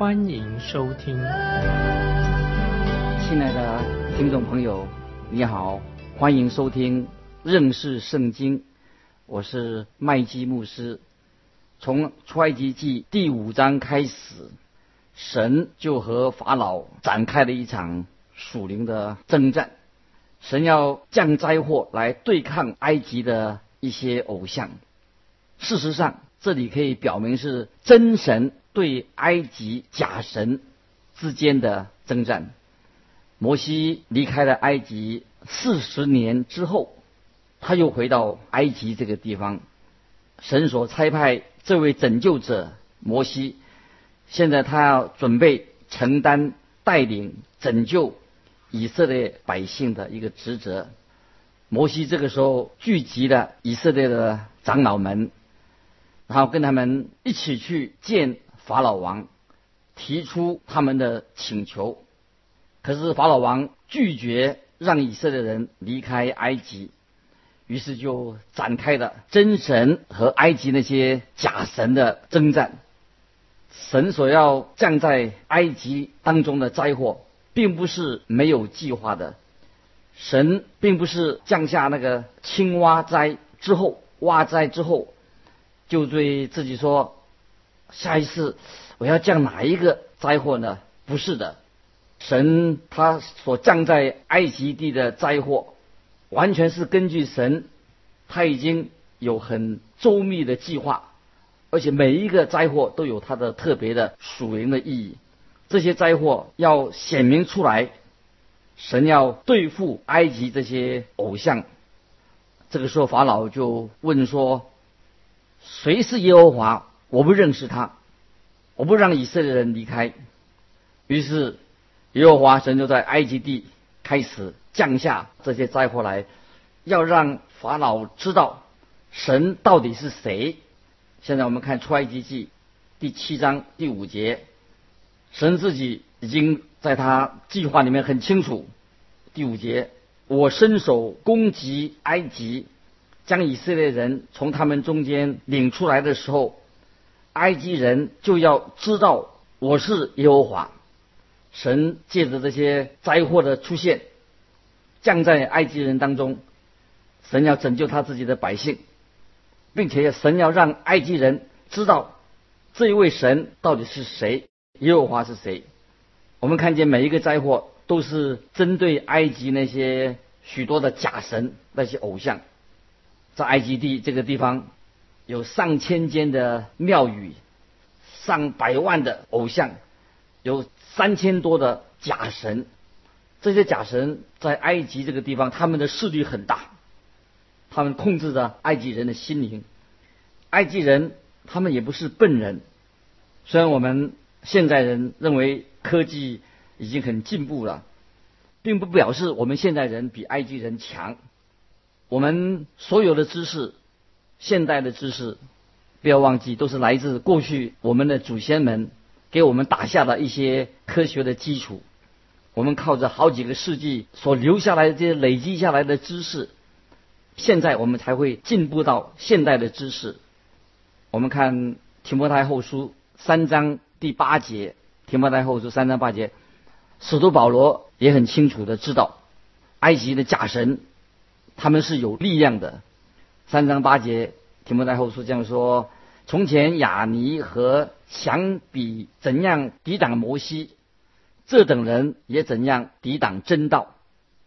欢迎收听。亲爱的听众朋友，你好，欢迎收听认识圣经，我是麦基牧师。从出埃及记第五章开始，神就和法老展开了一场属灵的征战。神要降灾祸来对抗埃及的一些偶像。事实上，这里可以表明是真神对埃及假神之间的征战。摩西离开了埃及四十年之后，他又回到埃及这个地方。神所差派。这位拯救者摩西，现在他要准备承担带领拯救以色列百姓的一个职责。摩西这个时候聚集了以色列的长老们，然后跟他们一起去见法老王，提出他们的请求。可是法老王拒绝让以色列人离开埃及。于是就展开了真神和埃及那些假神的征战。神所要降在埃及当中的灾祸，并不是没有计划的。神并不是降下那个青蛙灾之后，蛙灾之后，就对自己说：“下一次我要降哪一个灾祸呢？”不是的，神他所降在埃及地的灾祸。完全是根据神，他已经有很周密的计划，而且每一个灾祸都有它的特别的属灵的意义。这些灾祸要显明出来，神要对付埃及这些偶像。这个时候法老就问说：“谁是耶和华？我不认识他，我不让以色列人离开。”于是耶和华神就在埃及地开始。降下这些灾祸来，要让法老知道神到底是谁。现在我们看出埃及记第七章第五节，神自己已经在他计划里面很清楚。第五节，我伸手攻击埃及，将以色列人从他们中间领出来的时候，埃及人就要知道我是耶和华。神借着这些灾祸的出现。降在埃及人当中，神要拯救他自己的百姓，并且神要让埃及人知道这一位神到底是谁，耶和华是谁。我们看见每一个灾祸都是针对埃及那些许多的假神、那些偶像。在埃及地这个地方，有上千间的庙宇，上百万的偶像，有三千多的假神。这些假神在埃及这个地方，他们的势力很大，他们控制着埃及人的心灵。埃及人他们也不是笨人，虽然我们现在人认为科技已经很进步了，并不表示我们现代人比埃及人强。我们所有的知识，现代的知识，不要忘记，都是来自过去我们的祖先们给我们打下的一些科学的基础。我们靠着好几个世纪所留下来的这些累积下来的知识，现在我们才会进步到现代的知识。我们看提摩太后书三章第八节，提摩太后书三章八节，使徒保罗也很清楚的知道，埃及的假神他们是有力量的。三章八节，提摩太后书这样说：从前亚尼和想比怎样抵挡摩西。这等人也怎样抵挡真道？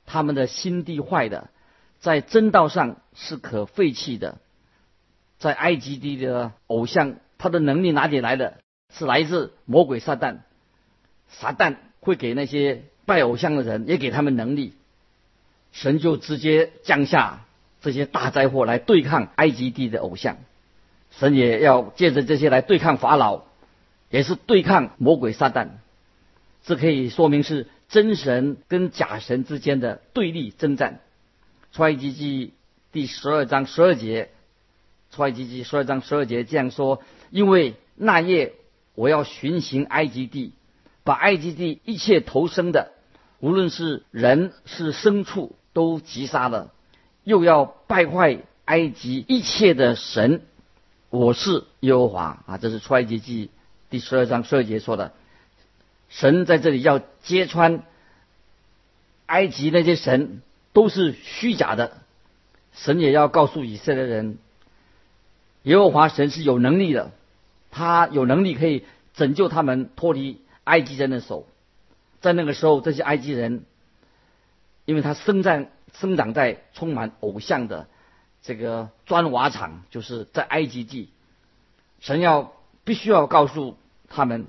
他们的心地坏的，在真道上是可废弃的。在埃及地的偶像，他的能力哪里来的？是来自魔鬼撒旦。撒旦会给那些拜偶像的人，也给他们能力。神就直接降下这些大灾祸来对抗埃及地的偶像。神也要借着这些来对抗法老，也是对抗魔鬼撒旦。这可以说明是真神跟假神之间的对立征战。出埃及记第十二章十二节，出埃及记十二章十二节这样说：因为那夜我要巡行埃及地，把埃及地一切投生的，无论是人是牲畜，都击杀了，又要败坏埃及一切的神。我是耶和华啊！这是出埃及记第十二章十二节说的。神在这里要揭穿埃及那些神都是虚假的，神也要告诉以色列人，耶和华神是有能力的，他有能力可以拯救他们脱离埃及人的手。在那个时候，这些埃及人，因为他生在生长在充满偶像的这个砖瓦厂，就是在埃及地，神要必须要告诉他们，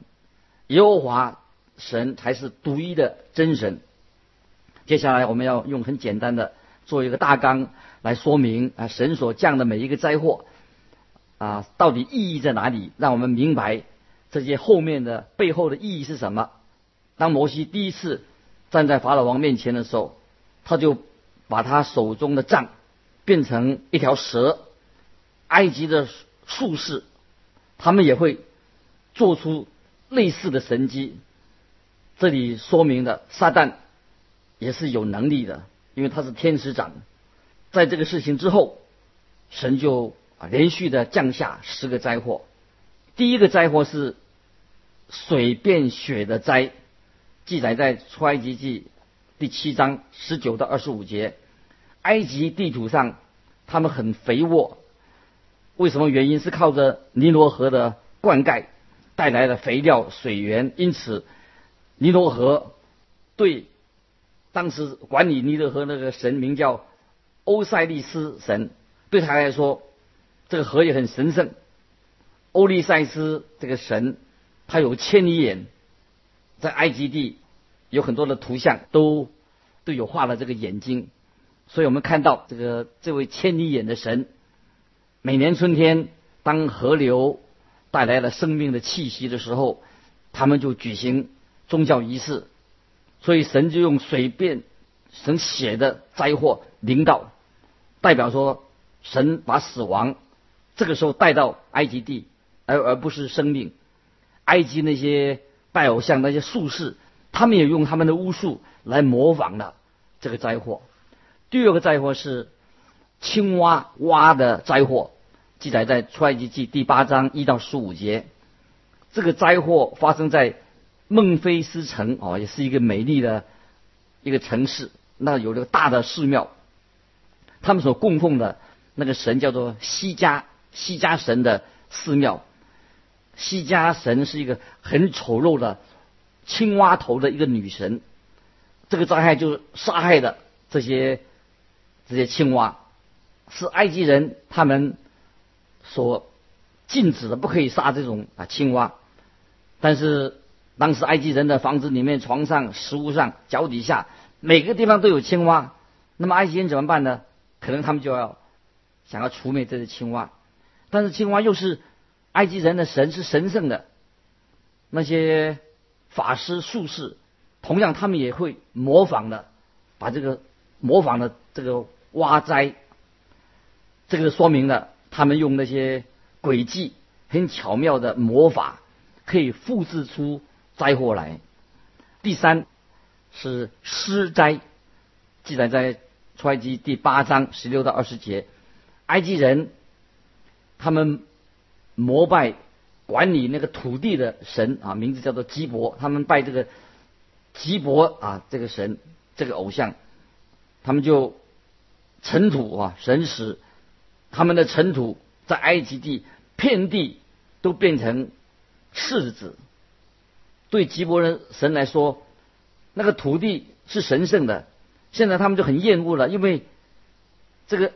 耶和华。神才是独一的真神。接下来我们要用很简单的做一个大纲来说明啊，神所降的每一个灾祸啊，到底意义在哪里？让我们明白这些后面的背后的意义是什么。当摩西第一次站在法老王面前的时候，他就把他手中的杖变成一条蛇。埃及的术士他们也会做出类似的神迹。这里说明了撒旦也是有能力的，因为他是天使长。在这个事情之后，神就啊连续的降下十个灾祸。第一个灾祸是水变血的灾，记载在出埃及记第七章十九到二十五节。埃及地图上他们很肥沃，为什么原因是靠着尼罗河的灌溉带来的肥料水源，因此。尼罗河对当时管理尼罗河那个神名叫欧塞利斯神，对他来说，这个河也很神圣。欧利塞斯这个神，他有千里眼，在埃及地有很多的图像都都有画了这个眼睛，所以我们看到这个这位千里眼的神，每年春天当河流带来了生命的气息的时候，他们就举行。宗教仪式，所以神就用水变神血的灾祸临到，代表说神把死亡这个时候带到埃及地，而而不是生命。埃及那些拜偶像那些术士，他们也用他们的巫术来模仿了这个灾祸。第二个灾祸是青蛙蛙的灾祸，记载在出埃及记第八章一到十五节。这个灾祸发生在。孟菲斯城哦，也是一个美丽的一个城市。那有这个大的寺庙，他们所供奉的那个神叫做西加西加神的寺庙。西加神是一个很丑陋的青蛙头的一个女神。这个灾害就是杀害的这些这些青蛙，是埃及人他们所禁止的，不可以杀这种啊青蛙。但是。当时埃及人的房子里面、床上、食物上、脚底下，每个地方都有青蛙。那么埃及人怎么办呢？可能他们就要想要除灭这些青蛙。但是青蛙又是埃及人的神，是神圣的。那些法师、术士，同样他们也会模仿的，把这个模仿的这个蛙灾，这个说明了他们用那些诡计、很巧妙的魔法，可以复制出。灾祸来，第三是施灾，记载在出埃及第八章十六到二十节。埃及人他们膜拜管理那个土地的神啊，名字叫做基伯，他们拜这个基伯啊这个神这个偶像，他们就尘土啊神使他们的尘土在埃及地遍地都变成柿子。对吉伯人神来说，那个土地是神圣的。现在他们就很厌恶了，因为这个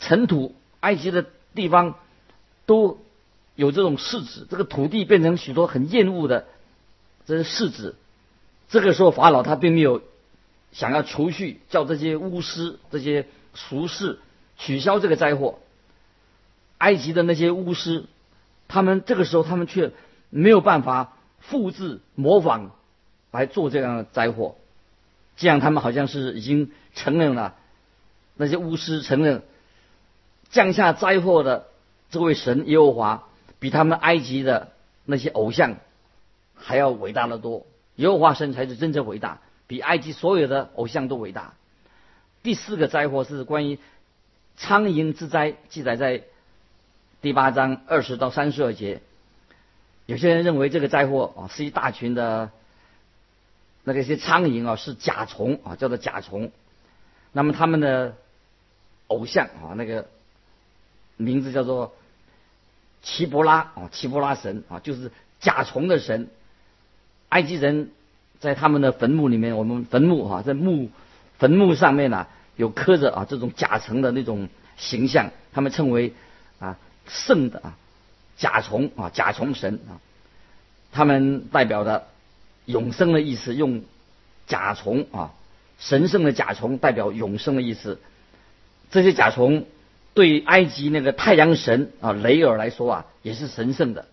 尘土，埃及的地方都有这种柿子，这个土地变成许多很厌恶的这些柿子。这个时候，法老他并没有想要除去，叫这些巫师、这些俗士取消这个灾祸。埃及的那些巫师，他们这个时候他们却没有办法。复制模仿来做这样的灾祸，这样他们好像是已经承认了那些巫师承认降下灾祸的这位神耶和华比他们埃及的那些偶像还要伟大的多，耶和华神才是真正伟大，比埃及所有的偶像都伟大。第四个灾祸是关于苍蝇之灾，记载在第八章二十到三十二节。有些人认为这个灾祸啊是一大群的那个些苍蝇啊是甲虫啊叫做甲虫，那么他们的偶像啊那个名字叫做奇伯拉啊奇伯拉神啊就是甲虫的神。埃及人在他们的坟墓里面，我们坟墓哈在墓坟墓上面呢有刻着啊这种甲虫的那种形象，他们称为啊圣的啊。甲虫啊，甲虫神啊，他们代表的永生的意思，用甲虫啊，神圣的甲虫代表永生的意思。这些甲虫对埃及那个太阳神啊雷尔来说啊，也是神圣的。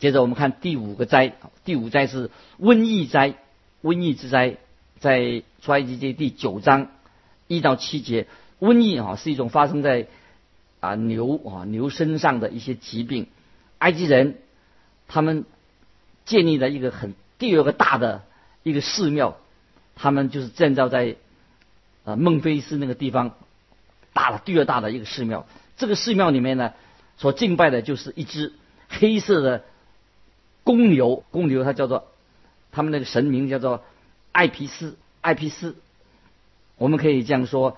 接着我们看第五个灾，第五灾是瘟疫灾，瘟疫之灾，在出埃及记第九章一到七节，瘟疫啊是一种发生在啊牛啊牛身上的一些疾病。埃及人，他们建立了一个很第二个大的一个寺庙，他们就是建造在啊孟菲斯那个地方，大的第二大的一个寺庙。这个寺庙里面呢，所敬拜的就是一只黑色的公牛，公牛它叫做他们那个神名叫做艾皮斯，艾皮斯。我们可以这样说，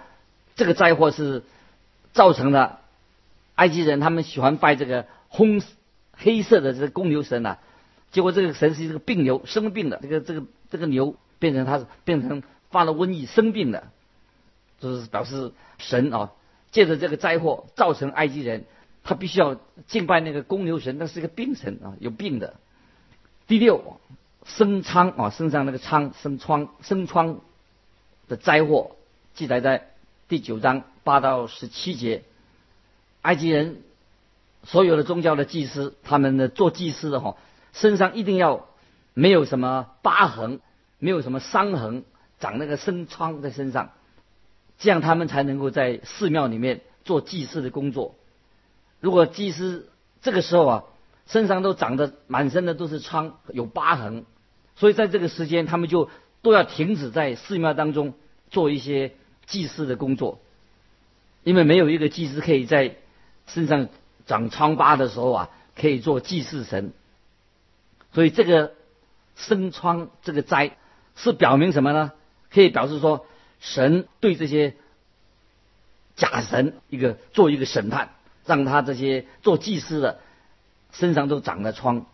这个灾祸是造成了埃及人他们喜欢拜这个红。黑色的这个公牛神呐，结果这个神是一个病牛，生病的。这个这个这个牛变成它变成发了瘟疫，生病的，就是表示神啊，借着这个灾祸造成埃及人他必须要敬拜那个公牛神，那是一个病神啊，有病的。第六，生疮啊，身上那个疮生疮生疮的灾祸，记载在第九章八到十七节，埃及人。所有的宗教的祭司，他们的做祭司的哈，身上一定要没有什么疤痕，没有什么伤痕，长那个生疮在身上，这样他们才能够在寺庙里面做祭祀的工作。如果祭司这个时候啊，身上都长得满身的都是疮，有疤痕，所以在这个时间，他们就都要停止在寺庙当中做一些祭祀的工作，因为没有一个祭司可以在身上。长疮疤的时候啊，可以做祭祀神。所以这个生疮这个灾是表明什么呢？可以表示说，神对这些假神一个做一个审判，让他这些做祭司的身上都长了疮，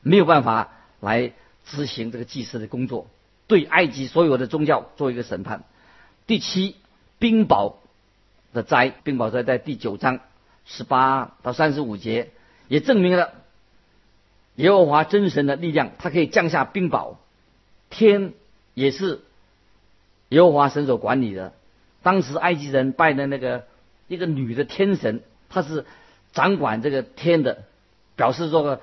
没有办法来执行这个祭祀的工作，对埃及所有的宗教做一个审判。第七，冰雹的灾，冰雹灾在第九章。十八到三十五节也证明了耶和华真神的力量，它可以降下冰雹。天也是耶和华神所管理的。当时埃及人拜的那个一个女的天神，她是掌管这个天的，表示说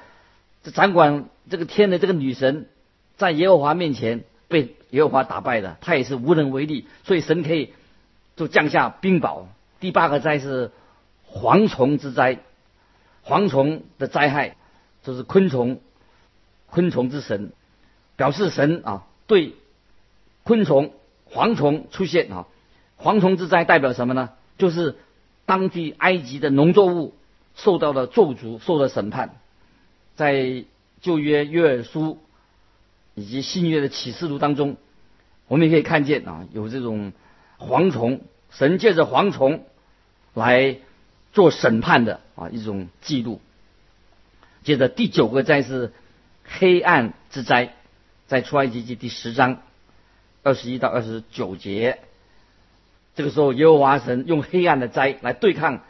这掌管这个天的这个女神，在耶和华面前被耶和华打败的，她也是无能为力。所以神可以就降下冰雹。第八个灾是。蝗虫之灾，蝗虫的灾害，就是昆虫，昆虫之神，表示神啊对昆虫、蝗虫出现啊，蝗虫之灾代表什么呢？就是当地埃及的农作物受到了咒诅，受了审判。在旧约约珥书以及新约的启示录当中，我们也可以看见啊，有这种蝗虫，神借着蝗虫来。做审判的啊一种记录。接着第九个灾是黑暗之灾，在出埃及记第十章二十一到二十九节。这个时候，耶和华神用黑暗的灾来对抗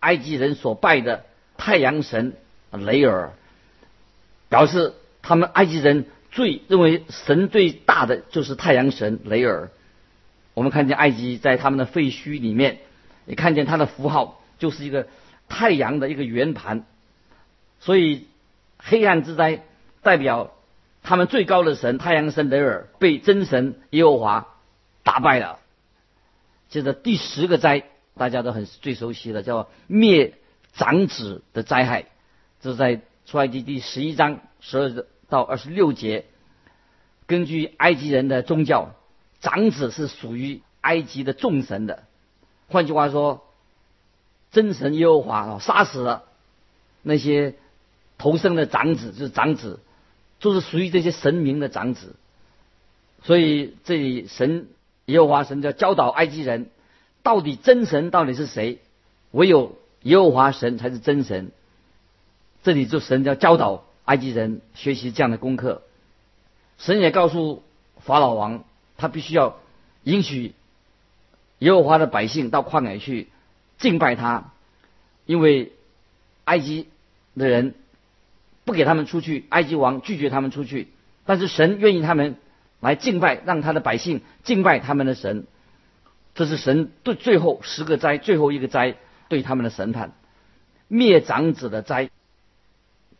埃及人所拜的太阳神雷尔，表示他们埃及人最认为神最大的就是太阳神雷尔。我们看见埃及在他们的废墟里面，也看见他的符号。就是一个太阳的一个圆盘，所以黑暗之灾代表他们最高的神太阳神雷尔被真神耶和华打败了。接着第十个灾，大家都很最熟悉的，叫灭长子的灾害，这是在出埃及第十一章十二到二十六节。根据埃及人的宗教，长子是属于埃及的众神的。换句话说，真神耶和华，杀死了那些投生的长子，就是长子，就是属于这些神明的长子。所以这里神。耶和华神要教导埃及人，到底真神到底是谁？唯有耶和华神才是真神。这里就神要教导埃及人学习这样的功课。神也告诉法老王，他必须要允许耶和华的百姓到旷野去敬拜他，因为埃及的人不给他们出去，埃及王拒绝他们出去，但是神愿意他们。来敬拜，让他的百姓敬拜他们的神，这是神对最后十个灾最后一个灾对他们的审判，灭长子的灾。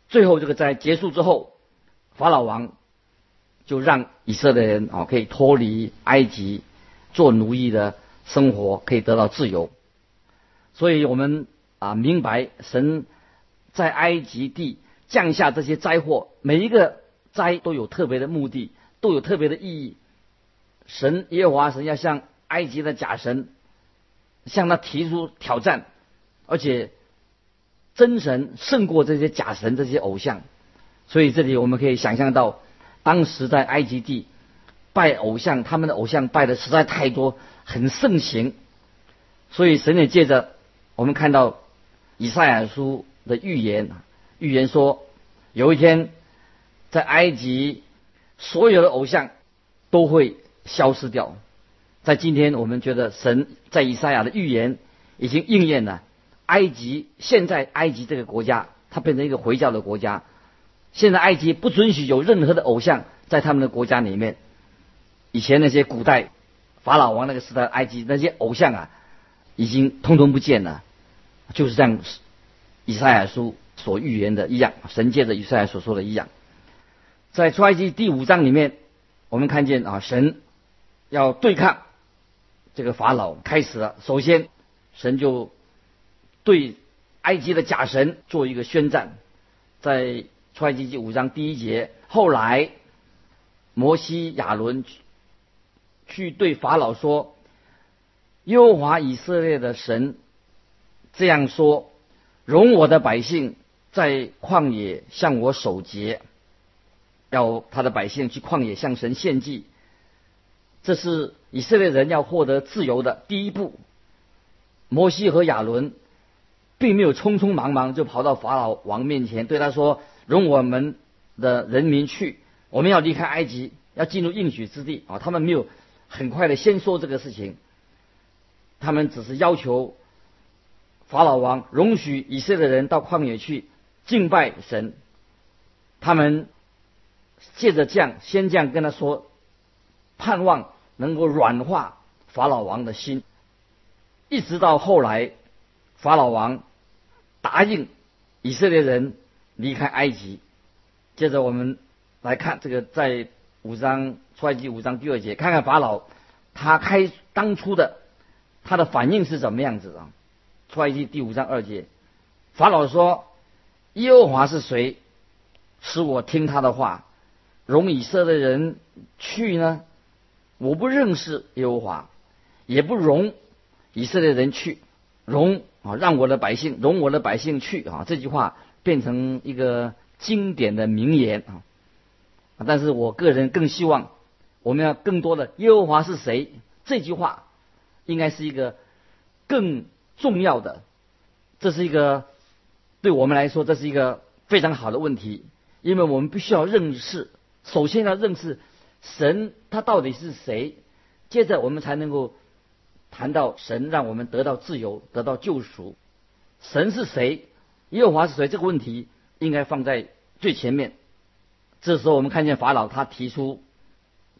最后这个灾结束之后，法老王就让以色列人啊可以脱离埃及做奴役的生活，可以得到自由。所以我们啊明白，神在埃及地降下这些灾祸，每一个灾都有特别的目的。都有特别的意义。神耶和华神要向埃及的假神向他提出挑战，而且真神胜过这些假神、这些偶像。所以这里我们可以想象到，当时在埃及地拜偶像，他们的偶像拜的实在太多，很盛行。所以神也借着我们看到以赛亚书的预言，预言说有一天在埃及。所有的偶像都会消失掉。在今天，我们觉得神在以赛亚的预言已经应验了。埃及现在，埃及这个国家，它变成一个回教的国家。现在，埃及不准许有任何的偶像在他们的国家里面。以前那些古代法老王那个时代，埃及那些偶像啊，已经通通不见了。就是这样以赛亚书所预言的一样，神借着以赛亚所说的一样。在出埃及第五章里面，我们看见啊，神要对抗这个法老开始了。首先，神就对埃及的假神做一个宣战，在出埃及记五章第一节。后来，摩西亚伦去对法老说：“耶和华以色列的神这样说：容我的百姓在旷野向我守节。”要他的百姓去旷野向神献祭，这是以色列人要获得自由的第一步。摩西和亚伦并没有匆匆忙忙就跑到法老王面前，对他说：“容我们的人民去，我们要离开埃及，要进入应许之地。”啊，他们没有很快的先说这个事情，他们只是要求法老王容许以色列人到旷野去敬拜神，他们。借着这样，先这样跟他说，盼望能够软化法老王的心，一直到后来，法老王答应以色列人离开埃及。接着我们来看这个，在五章出埃及五章第二节，看看法老他开当初的他的反应是怎么样子啊？出埃及第五章二节，法老说：“耶和华是谁，使我听他的话？”容以色列人去呢？我不认识耶和华，也不容以色列人去。容啊，让我的百姓容我的百姓去啊！这句话变成一个经典的名言啊！但是我个人更希望，我们要更多的耶和华是谁？这句话应该是一个更重要的。这是一个对我们来说，这是一个非常好的问题，因为我们必须要认识。首先要认识神，他到底是谁？接着我们才能够谈到神让我们得到自由、得到救赎。神是谁？耶和华是谁？这个问题应该放在最前面。这时候我们看见法老，他提出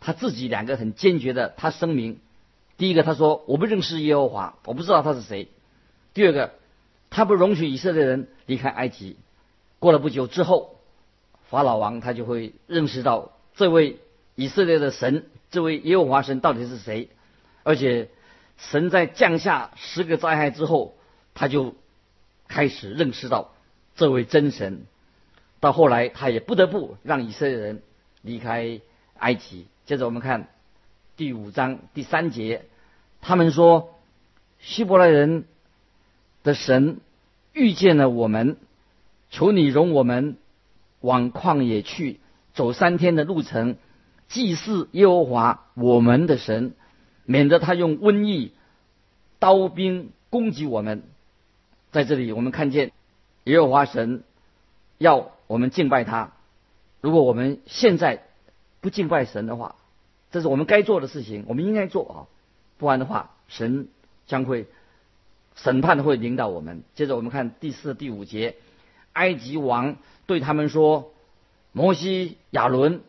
他自己两个很坚决的，他声明：第一个，他说我不认识耶和华，我不知道他是谁；第二个，他不容许以色列人离开埃及。过了不久之后。法老王他就会认识到这位以色列的神，这位耶和华神到底是谁，而且神在降下十个灾害之后，他就开始认识到这位真神。到后来，他也不得不让以色列人离开埃及。接着我们看第五章第三节，他们说希伯来人的神遇见了我们，求你容我们往旷野去，走三天的路程，祭祀耶和华我们的神，免得他用瘟疫、刀兵攻击我们。在这里，我们看见耶和华神要。我们敬拜他。如果我们现在不敬拜神的话，这是我们该做的事情，我们应该做啊。不然的话，神将会审判会领导我们。接着我们看第四、第五节，埃及王对他们说：“摩西、亚伦，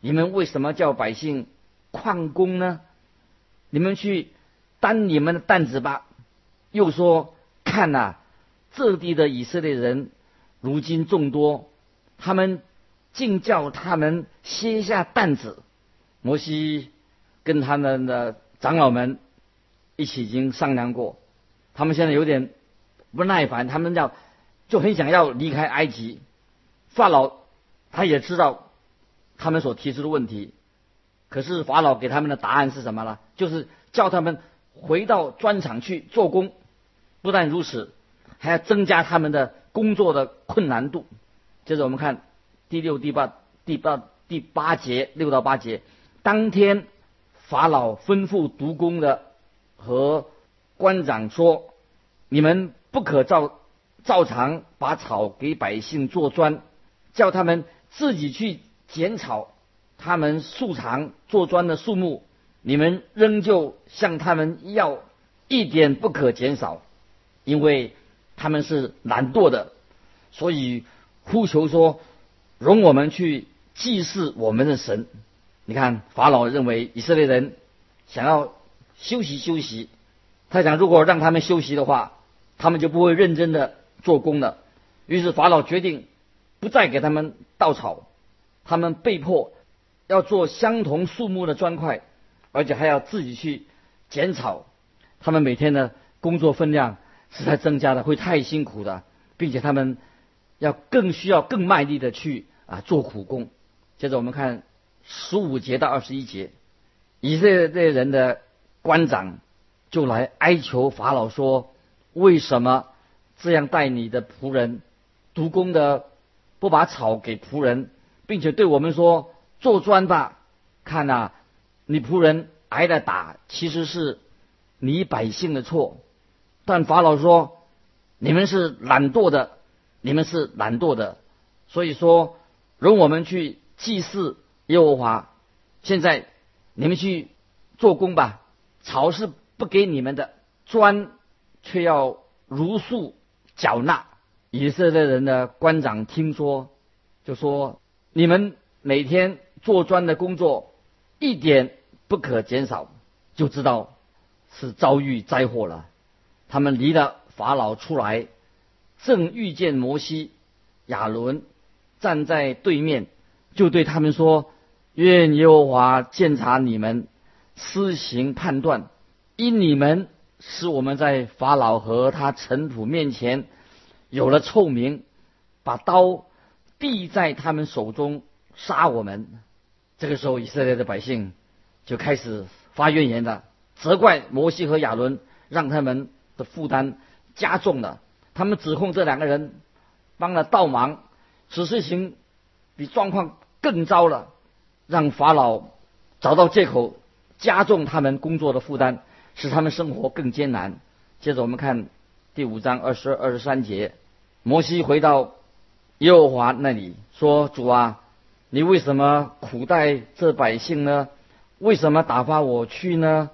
你们为什么叫百姓旷工呢？你们去担你们的担子吧。”又说：“看呐，这地的以色列人如今众多。”他们竟叫他们卸下担子。摩西跟他们的长老们一起已经商量过，他们现在有点不耐烦，他们要就很想要离开埃及。法老他也知道他们所提出的问题，可是法老给他们的答案是什么呢？就是叫他们回到砖厂去做工。不但如此，还要增加他们的工作的困难度。接着我们看第六、第八、第八、第八节六到八节。当天，法老吩咐督工的和官长说：“你们不可照照常把草给百姓做砖，叫他们自己去剪草。他们素常做砖的数目，你们仍旧向他们要一点不可减少，因为他们是懒惰的，所以。”呼求说：“容我们去祭祀我们的神。”你看，法老认为以色列人想要休息休息，他想如果让他们休息的话，他们就不会认真的做工了。于是法老决定不再给他们稻草，他们被迫要做相同数目的砖块，而且还要自己去剪草。他们每天的工作分量是在增加的，会太辛苦的，并且他们。要更需要更卖力的去啊做苦工。接着我们看十五节到二十一节，以色列人的官长就来哀求法老说：“为什么这样待你的仆人？督工的不把草给仆人，并且对我们说做砖吧？看呐，你仆人挨了打，其实是你百姓的错。但法老说你们是懒惰的。”你们是懒惰的，所以说容我们去祭祀耶和华。现在你们去做工吧，草是不给你们的，砖却要如数缴纳。以色列人的官长听说，就说：你们每天做砖的工作一点不可减少，就知道是遭遇灾祸了。他们离了法老出来。正遇见摩西、亚伦站在对面，就对他们说：“愿耶和华鉴察你们，施行判断，因你们使我们在法老和他臣仆面前有了臭名，把刀递在他们手中杀我们。”这个时候，以色列的百姓就开始发怨言了，责怪摩西和亚伦，让他们的负担加重了。他们指控这两个人帮了倒忙，使事情比状况更糟了，让法老找到借口，加重他们工作的负担，使他们生活更艰难。接着我们看第五章二十二、二十三节，摩西回到耶和华那里说：“主啊，你为什么苦待这百姓呢？为什么打发我去呢？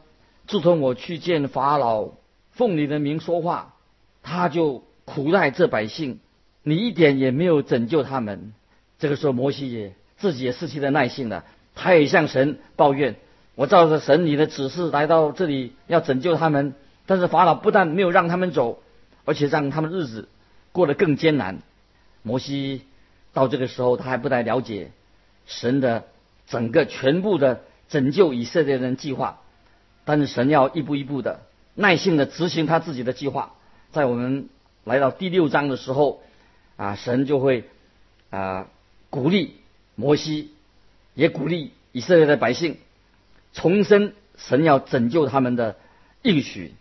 自从我去见法老，奉你的名说话，他就。”苦待这百姓，你一点也没有拯救他们。这个时候，摩西也自己也失去了耐性了，他也向神抱怨：“我照着神你的指示来到这里，要拯救他们，但是法老不但没有让他们走，而且让他们日子过得更艰难。”摩西到这个时候，他还不太了解神的整个全部的拯救以色列人计划，但是神要一步一步的耐心的执行他自己的计划。在我们来到第六章的时候，啊，神就会啊鼓励摩西，也鼓励以色列的百姓，重申神要拯救他们的应许，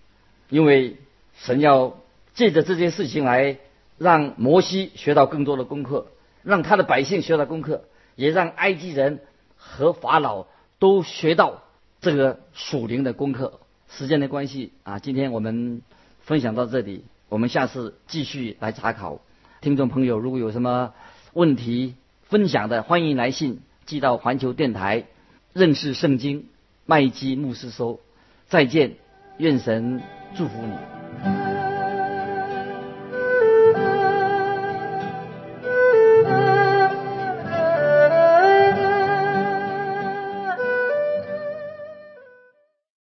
因为神要借着这件事情来让摩西学到更多的功课。让他的百姓学到功课，也让埃及人和法老都学到这个属灵的功课。时间的关系啊，今天我们分享到这里，我们下次继续来查考。听众朋友，如果有什么问题分享的，欢迎来信寄到环球电台认识圣经麦基牧师说。再见，愿神祝福你。